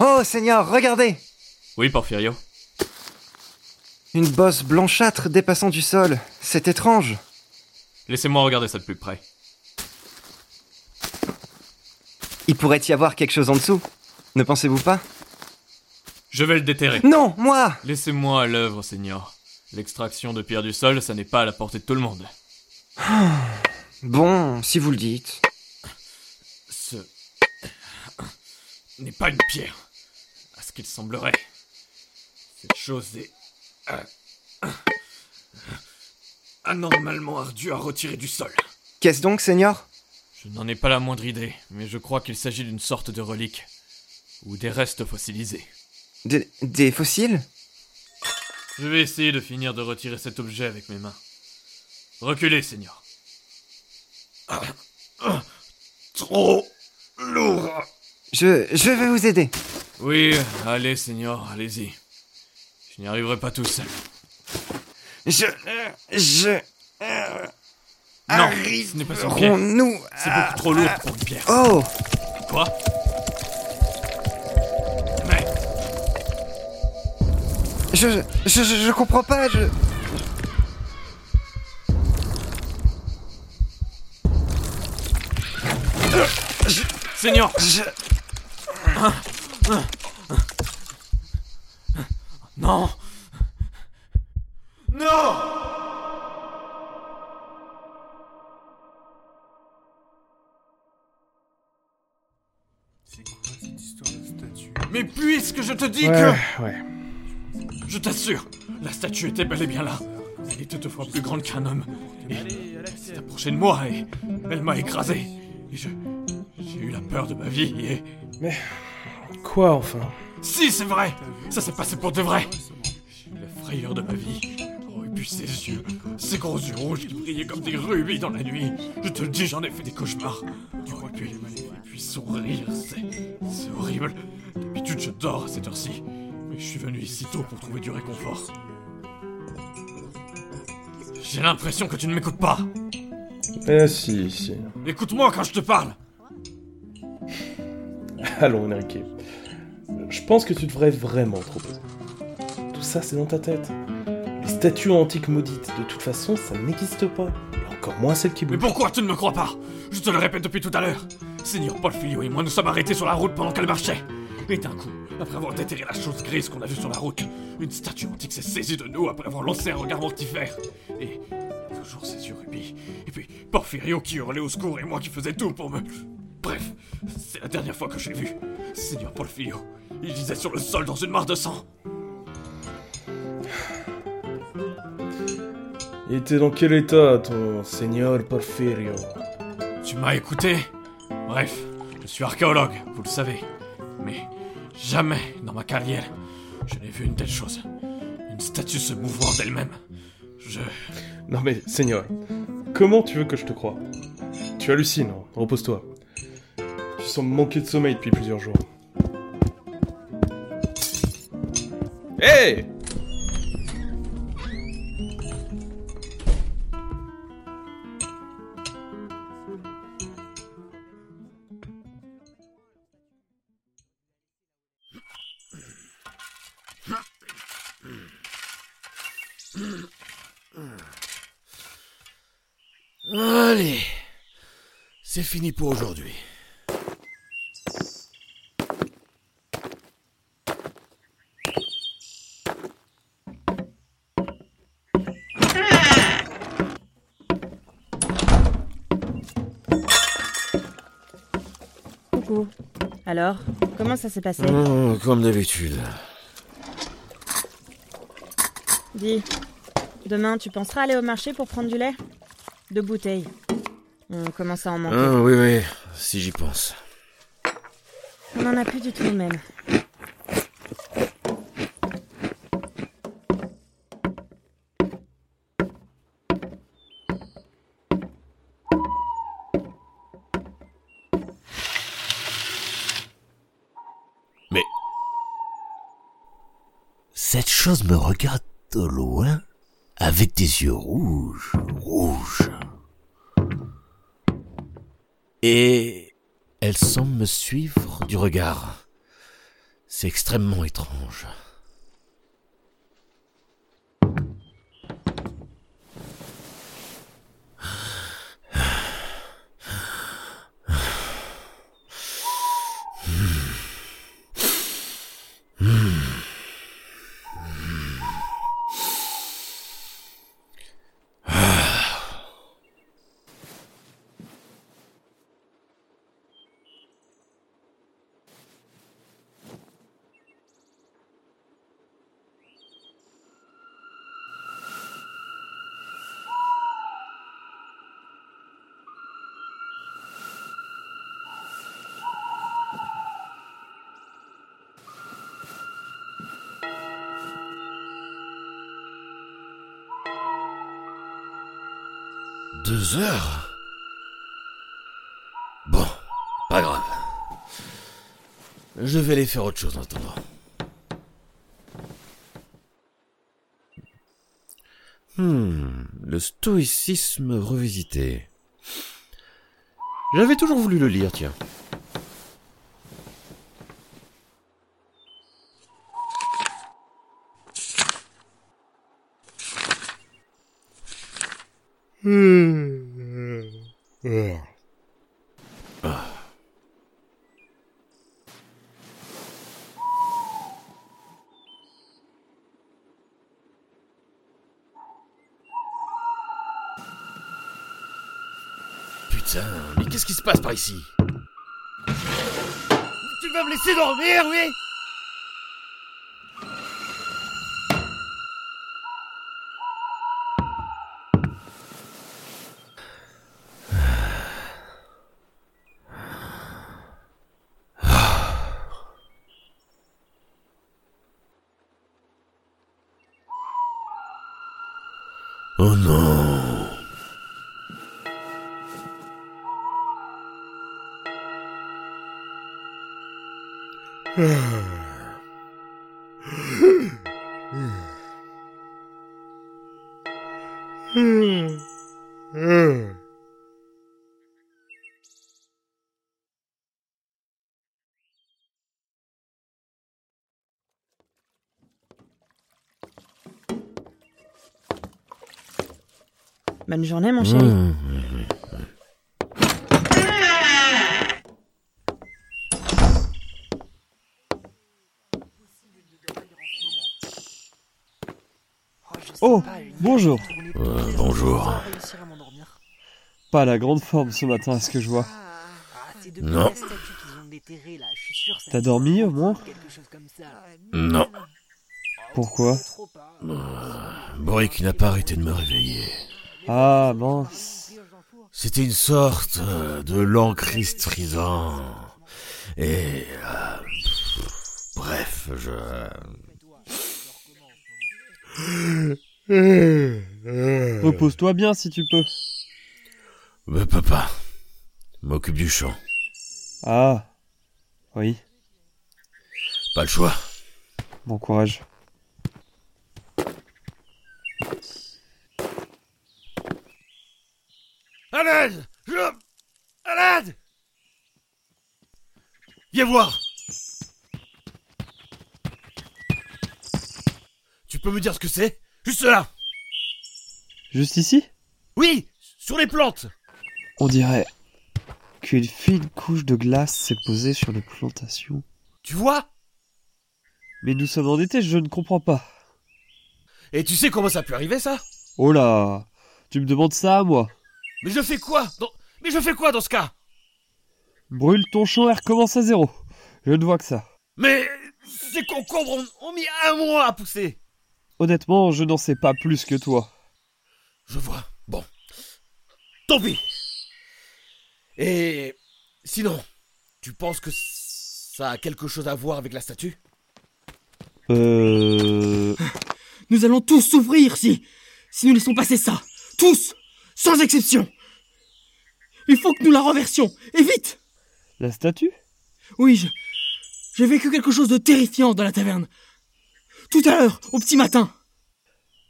Oh, Seigneur, regardez Oui, Porfirio. Une bosse blanchâtre dépassant du sol. C'est étrange. Laissez-moi regarder ça de plus près. Il pourrait y avoir quelque chose en dessous. Ne pensez-vous pas? Je vais le déterrer. Non, moi Laissez-moi à l'œuvre, Seigneur. L'extraction de pierre du sol, ça n'est pas à la portée de tout le monde. Bon, si vous le dites. Ce n'est pas une pierre, qu'il semblerait. Cette chose est euh, anormalement ardue à retirer du sol. Qu'est-ce donc, Seigneur? Je n'en ai pas la moindre idée, mais je crois qu'il s'agit d'une sorte de relique ou des restes fossilisés. Des, des fossiles? Je vais essayer de finir de retirer cet objet avec mes mains. Reculez, Seigneur. Trop lourd. Je, je vais vous aider. Oui, allez, Seigneur, allez-y. Je n'y arriverai pas tout seul. Je. Je. Non, ce n'est pas pierre. nous C'est beaucoup trop lourd pour une pierre. Oh Quoi? Mais je, je, je, je comprends pas, je. Seigneur je... Non Non Mais puisque je te dis Ouais, que... ouais. Je t'assure, la statue était bel et bien là. Elle était deux fois plus grande qu'un homme. Et elle s'est approchée de moi et elle m'a écrasé. Et je... J'ai eu la peur de ma vie et... Mais. Quoi enfin? Si, c'est vrai Ça s'est passé pour de vrai J'ai eu la frayeur de ma vie. Oh, et puis ses yeux, ces gros yeux rouges qui brillaient comme des rubis dans la nuit. Je te le dis, j'en ai fait des cauchemars. Oh, et puis, et puis sourire, c'est... C'est horrible. D'habitude, je dors à cette heure-ci. Mais je suis venu ici tôt pour trouver du réconfort. J'ai l'impression que tu ne m'écoutes pas. Eh si, si. Écoute-moi quand je te parle. Allons, Enrique. Je pense que tu devrais vraiment te reposer. Tout ça, c'est dans ta tête. Les statues antiques maudites, de toute façon, ça n'existe pas. Et encore moins celles qui Mais bougent. pourquoi tu ne me crois pas? Je te le répète depuis tout à l'heure. Seigneur Paul Filio et moi nous sommes arrêtés sur la route pendant qu'elle marchait. Et d'un coup, après avoir déterré la chose grise qu'on a vue sur la route, une statue antique s'est saisie de nous après avoir lancé un regard mortifère. Et toujours ses yeux rubis. Et puis Porfirio qui hurlait au secours et moi qui faisais tout pour me... Bref, c'est la dernière fois que je l'ai vu. Seigneur Porfirio, il gisait sur le sol dans une mare de sang. Il était dans quel état, ton Seigneur Porfirio? Tu m'as écouté? Bref, je suis archéologue, vous le savez. Mais jamais dans ma carrière, je n'ai vu une telle chose. Une statue se mouvant d'elle-même. Je... Non mais, Seigneur, comment tu veux que je te croie? Tu hallucines, hein. repose-toi. Tu sembles manquer de sommeil depuis plusieurs jours. Hé Allez, c'est fini pour aujourd'hui. Alors, comment ça s'est passé Oh, comme d'habitude. Dis, demain tu penseras aller au marché pour prendre du lait? Deux bouteilles. On commence à en manquer. Ah, oui, oui, si j'y pense. On en a plus du tout même. Mais. Cette me regarde de loin avec des yeux rouges, rouges. Et elle semble me suivre du regard. C'est extrêmement étrange. Deux heures Bon, pas grave. Je vais aller faire autre chose en attendant. Hmm, le stoïcisme revisité. J'avais toujours voulu le lire, tiens. Putain, mais qu'est-ce qui se passe par ici? Tu vas me laisser dormir, oui? Oh non Bonne journée, mon chéri. Mmh. Oh, bonjour. Euh, bonjour. Pas la grande forme ce matin, à ce que je vois? Non. T'as dormi au moins? Non. Pourquoi? Boric n'a pas arrêté de me réveiller. Ah mince. C'était une sorte euh, de lent cri strident. Et... euh, bref, je... Repose-toi bien si tu peux. Mais papa, m'occupe du champ. Ah. Oui, Pas le choix. bon courage. À l'aide Je... À l'aide Viens voir. Tu peux me dire ce que c'est? Juste là. Juste ici? Oui Sur les plantes. On dirait qu'une fine couche de glace s'est posée sur les plantations. Tu vois? Mais nous sommes en été, je ne comprends pas. Et tu sais comment ça peut arriver ça? Oh là Tu me demandes ça à moi Mais je fais quoi dans... Mais je fais quoi dans ce cas? Brûle ton champ et recommence à zéro. Je ne vois que ça. Mais ces concombres ont, ont mis un mois à pousser Honnêtement, je n'en sais pas plus que toi. Je vois. Bon. Tant pis. Et sinon, tu penses que ça a quelque chose à voir avec la statue? Euh... Nous allons tous souffrir si... si nous laissons passer ça. Tous Sans exception Il faut que nous la renversions Et vite La statue? Oui, je... J'ai vécu quelque chose de terrifiant dans la taverne. Tout à l'heure, au petit matin.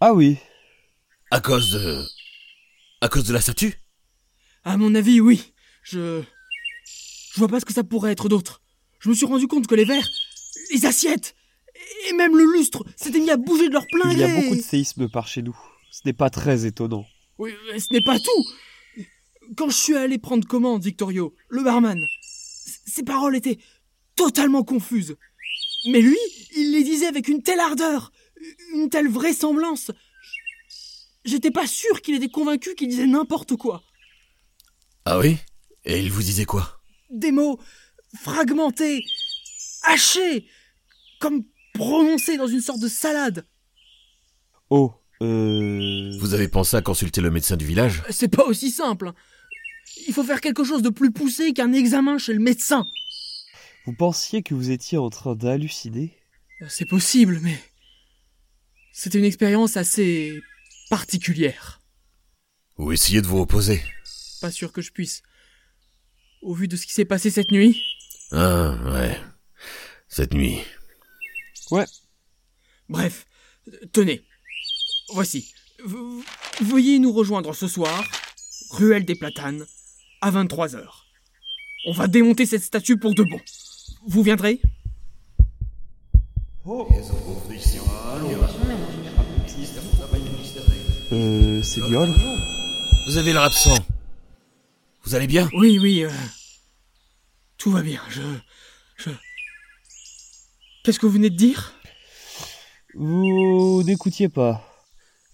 Ah oui. À cause de... À cause de la statue? À mon avis, oui. Je... Je vois pas ce que ça pourrait être d'autre. Je me suis rendu compte que les vers... les assiettes et même le lustre s'étaient mis à bouger de leur plein Il y a beaucoup de séismes par chez nous. Ce n'est pas très étonnant. Oui, mais ce n'est pas tout. Quand je suis allé prendre commande, Victorio, le barman, ses paroles étaient totalement confuses. Mais lui, il les disait avec une telle ardeur, une telle vraisemblance. J'étais pas sûr qu'il était convaincu qu'il disait n'importe quoi. Ah oui? Et il vous disait quoi? Des mots fragmentés, hachés, comme prononcés dans une sorte de salade. Oh, euh... Vous avez pensé à consulter le médecin du village C'est pas aussi simple. Il faut faire quelque chose de plus poussé qu'un examen chez le médecin. Vous pensiez que vous étiez en train d'halluciner? C'est possible, mais c'était une expérience assez particulière. Ou essayez de vous opposer Pas sûr que je puisse. Au vu de ce qui s'est passé cette nuit, Ah, ouais. Cette nuit. bref, euh, tenez, voici. Veuillez nous rejoindre ce soir, ruelle des Platanes, à 23h. On va démonter cette statue pour de bon. Vous viendrez? Euh, c'est Biol Vous avez l'air absent. Vous allez bien? Oui, oui, euh, tout va bien, je... je... Qu'est-ce que vous venez de dire? Vous n'écoutiez pas.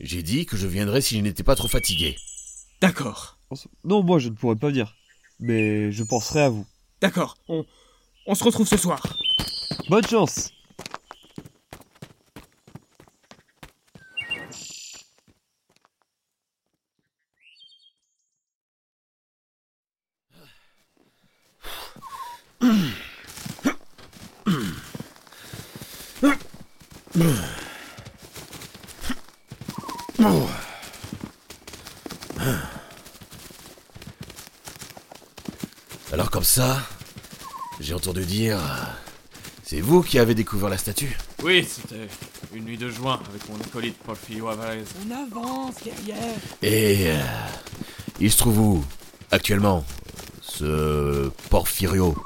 J'ai dit que je viendrais si je n'étais pas trop fatigué. D'accord, Non, moi je ne pourrais pas venir. Mais je penserai à vous. d'accord, on, on se retrouve ce soir. Bonne chance Alors comme ça, j'ai entendu dire... C'est vous qui avez découvert la statue Oui, c'était une nuit de juin avec mon acolyte Porfirio Alvarez. On avance, derrière Et... euh, il se trouve où Actuellement Ce... Porfirio?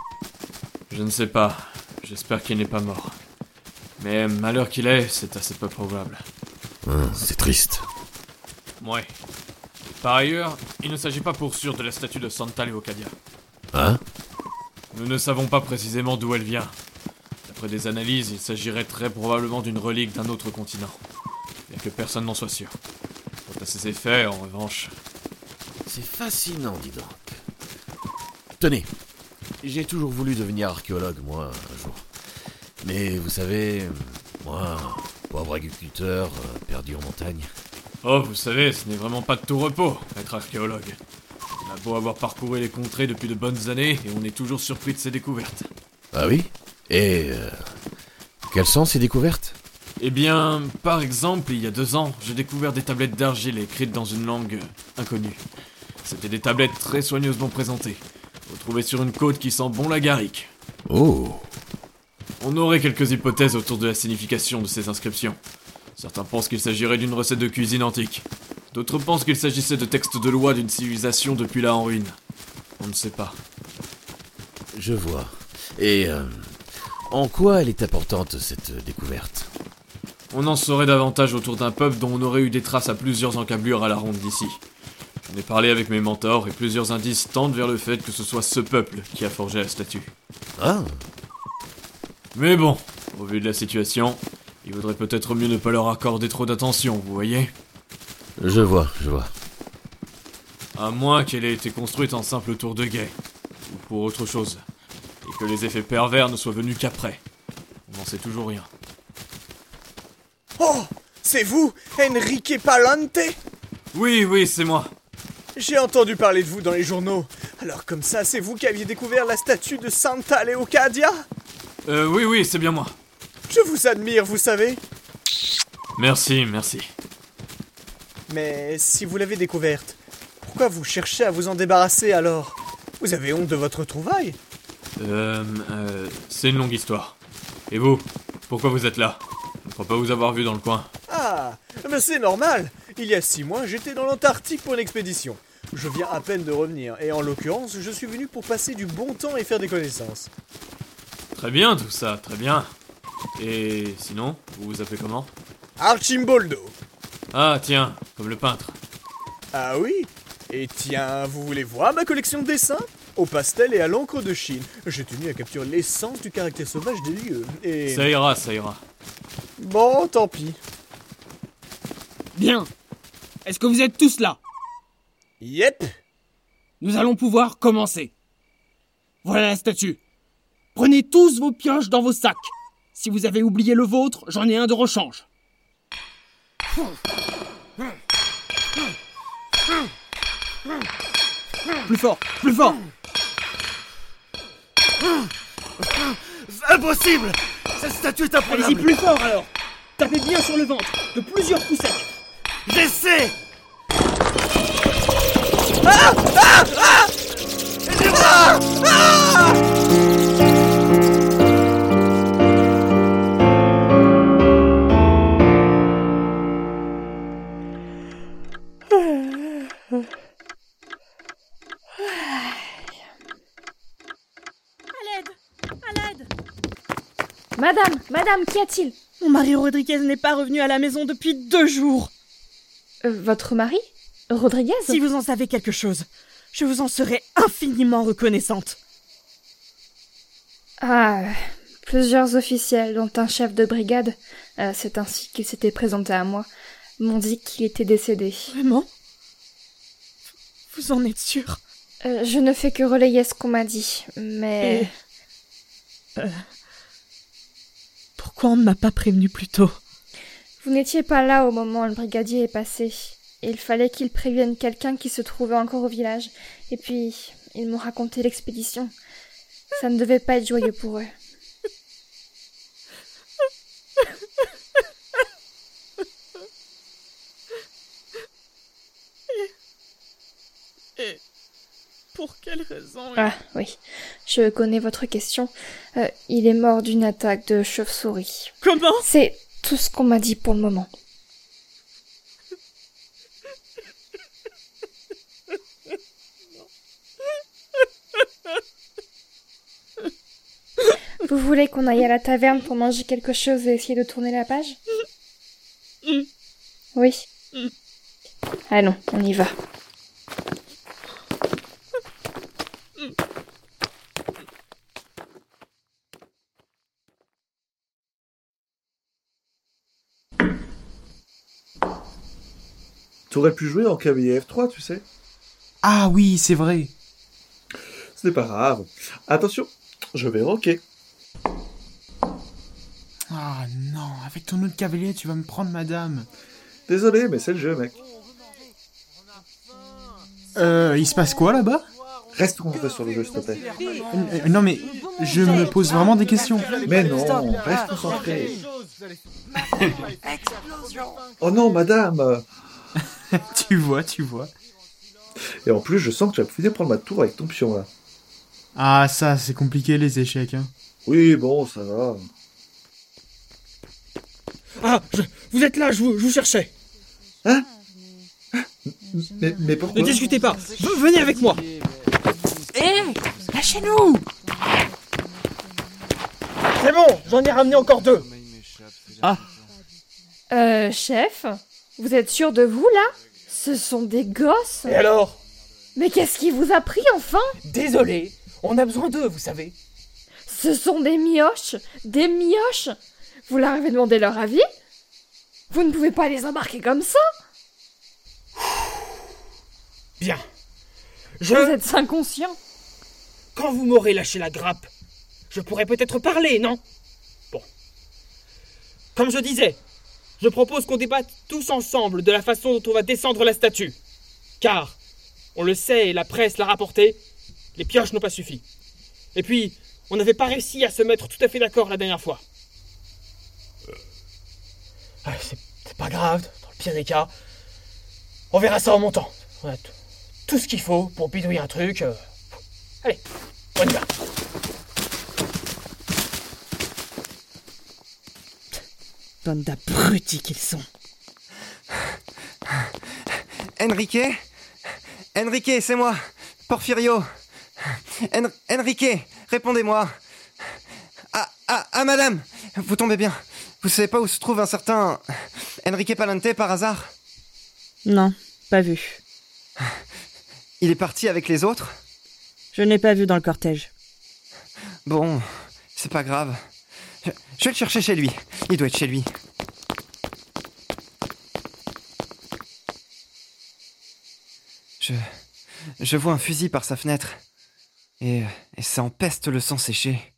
Je ne sais pas. J'espère qu'il n'est pas mort. Mais à l'heure qu'il est, c'est assez peu probable. Hum, C'est triste. Ouais. Par ailleurs, il ne s'agit pas pour sûr de la statue de Santa Leocadia. Hein Nous ne savons pas précisément d'où elle vient. D'après des analyses, il s'agirait très probablement d'une relique d'un autre continent. Bien que personne n'en soit sûr. Quant à ses effets, en revanche, C'est fascinant, dis donc. Tenez, j'ai toujours voulu devenir archéologue, moi, un jour. Mais vous savez, moi, pauvre agriculteur, euh, perdu en montagne. Oh, vous savez, ce n'est vraiment pas de tout repos, être archéologue. On a beau avoir parcouru les contrées depuis de bonnes années, et on est toujours surpris de ses découvertes. Ah oui Et... euh, quelles sont ces découvertes? Eh bien, par exemple, il y a deux ans, j'ai découvert des tablettes d'argile écrites dans une langue inconnue. C'était des tablettes très soigneusement présentées, retrouvées sur une côte qui sent bon la garrigue. Oh On aurait quelques hypothèses autour de la signification de ces inscriptions. Certains pensent qu'il s'agirait d'une recette de cuisine antique. D'autres pensent qu'il s'agissait de textes de loi d'une civilisation depuis là en ruine. On ne sait pas. Je vois. Et... euh, en quoi elle est importante, cette découverte? On en saurait davantage autour d'un peuple dont on aurait eu des traces à plusieurs encablures à la ronde d'ici. J'en ai parlé avec mes mentors et plusieurs indices tendent vers le fait que ce soit ce peuple qui a forgé la statue. Ah Mais bon, au vu de la situation, il vaudrait peut-être mieux ne pas leur accorder trop d'attention, vous voyez? Je vois, je vois. À moins qu'elle ait été construite en simple tour de guet, ou pour autre chose, et que les effets pervers ne soient venus qu'après. On n'en sait toujours rien. Oh C'est vous, Enrique Palante? Oui, oui, c'est moi. J'ai entendu parler de vous dans les journaux. Alors comme ça, c'est vous qui aviez découvert la statue de Santa Leocadia? Euh, oui, oui, c'est bien moi. Je vous admire, vous savez. Merci, merci. Mais si vous l'avez découverte, pourquoi vous cherchez à vous en débarrasser alors? Vous avez honte de votre trouvaille Euh, euh, c'est une longue histoire. Et vous Pourquoi vous êtes là? Je ne crois pas vous avoir vu dans le coin. Ah, mais c'est normal. Il y a six mois, j'étais dans l'Antarctique pour une expédition. Je viens à peine de revenir, et en l'occurrence, je suis venu pour passer du bon temps et faire des connaissances. Très bien tout ça, très bien. Et sinon, vous vous appelez comment? Archimboldo. Ah, tiens, comme le peintre. Ah oui? Et tiens, vous voulez voir ma collection de dessins? Au pastel et à l'encre de Chine. J'ai tenu à capturer l'essence du caractère sauvage des lieux. Et... Ça ira, ça ira. Bon, tant pis. Bien. Est-ce que vous êtes tous là? Yep Nous allons pouvoir commencer. Voilà la statue. Prenez tous vos pioches dans vos sacs. Si vous avez oublié le vôtre, j'en ai un de rechange. Plus fort, plus fort. Impossible! Cette statue est Allez-y imprenable plus fort alors. Tapez bien sur le ventre, de plusieurs coups secs. J'essaie! À l'aide À l'aide Madame, madame, qu'y a-t-il? Mon mari Rodriguez n'est pas revenu à la maison depuis deux jours. Euh, Votre mari? Rodriguez? Si vous en savez quelque chose, je vous en serai infiniment reconnaissante. Ah, plusieurs officiels, dont un chef de brigade, euh, c'est ainsi qu'il s'était présenté à moi, m'ont dit qu'il était décédé. Vraiment? Vous en êtes sûr? Euh, je ne fais que relayer ce qu'on m'a dit, mais... Et- Euh, Pourquoi on ne m'a pas prévenu plus tôt? Vous n'étiez pas là au moment où le brigadier est passé. Il fallait qu'il prévienne quelqu'un qui se trouvait encore au village. Et puis, ils m'ont raconté l'expédition. Ça ne devait pas être joyeux pour eux. Pour quelle raison Ah oui, je connais votre question. Euh, il est mort d'une attaque de chauve-souris. Comment? C'est tout ce qu'on m'a dit pour le moment. Vous voulez qu'on aille à la taverne pour manger quelque chose et essayer de tourner la page? Oui. Allons, on y va. T'aurais pu jouer en cavalier F3, tu sais. Ah oui, c'est vrai. Ce n'est pas grave. Attention, je vais rocker. Ah non, avec ton autre cavalier, tu vas me prendre madame. Désolé, mais c'est le jeu, mec. Euh, il se passe quoi là-bas? Reste concentré sur le jeu, s'il te plaît. Euh, Non mais, je me pose vraiment des questions. Mais non, reste concentré. Oh non, madame tu vois, tu vois. Et en plus, je sens que tu vas finir prendre ma tour avec ton pion, là. Ah ça, c'est compliqué les échecs. Hein. Oui, bon, ça va. Ah, je- vous êtes là, je vous, je vous cherchais. Mais, mais pourquoi? Ne discutez pas. V- venez avec moi. Eh Lâchez-nous C'est bon, j'en ai ramené encore deux. Euh, chef Vous êtes sûr de vous, là? Ce sont des gosses. Et alors? Mais qu'est-ce qui vous a pris, enfin? Désolé, on a besoin d'eux, vous savez. Ce sont des mioches Des mioches. Vous leur avez demandé leur avis? Vous ne pouvez pas les embarquer comme ça? Bien. Je, Vous êtes inconscient. Quand vous m'aurez lâché la grappe, je pourrais peut-être parler, non? Bon. Comme je disais, je propose qu'on débatte tous ensemble de la façon dont on va descendre la statue. Car, on le sait et la presse l'a rapporté, les pioches n'ont pas suffi. Et puis, on n'avait pas réussi à se mettre tout à fait d'accord la dernière fois. Ah, c'est pas grave, dans le pire des cas. On verra ça en montant. On a tout ce qu'il faut pour bidouiller un truc. euh, Allez, on y. Bande d'abrutis qu'ils sont. Enrique? Enrique, c'est moi Porfirio En- Enrique, répondez-moi Ah, ah, ah, madame Vous tombez bien. Vous savez pas où se trouve un certain. Enrique Palante par hasard? Non, pas vu. Il est parti avec les autres? Je n'ai pas vu dans le cortège. Bon, c'est pas grave. Je, vais le chercher chez lui. Il doit être chez lui. Je. Je vois un fusil par sa fenêtre. Et, et ça empeste le sang séché.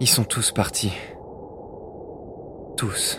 Ils sont tous partis. Tous.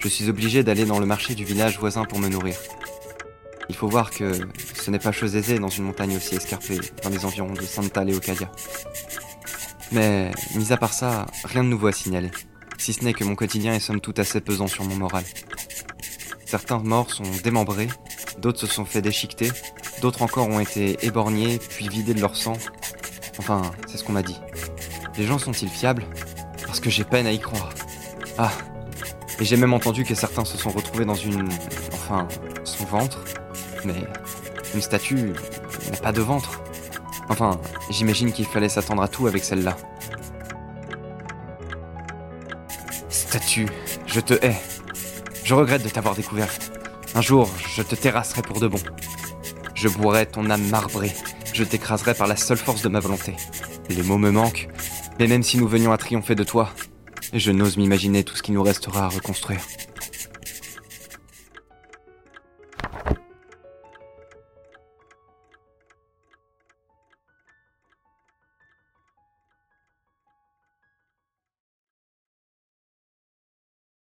Je suis obligé d'aller dans le marché du village voisin pour me nourrir. Il faut voir que ce n'est pas chose aisée dans une montagne aussi escarpée, dans les environs de Santa Leocadia. Mais, mis à part ça, rien de nouveau à signaler. Si ce n'est que mon quotidien est somme toute assez pesant sur mon moral. Certains morts sont démembrés, d'autres se sont fait déchiqueter, d'autres encore ont été éborgnés, puis vidés de leur sang. Enfin, c'est ce qu'on m'a dit. Les gens sont-ils fiables? Parce que j'ai peine à y croire. Ah, et j'ai même entendu que certains se sont retrouvés dans une... enfin, son ventre. Mais une statue n'a pas de ventre. Enfin, j'imagine qu'il fallait s'attendre à tout avec celle-là. Statue, je te hais. Je regrette de t'avoir découverte. Un jour, je te terrasserai pour de bon. Je boirai ton âme marbrée. Je t'écraserai par la seule force de ma volonté. Les mots me manquent, mais même si nous venions à triompher de toi, je n'ose m'imaginer tout ce qui nous restera à reconstruire.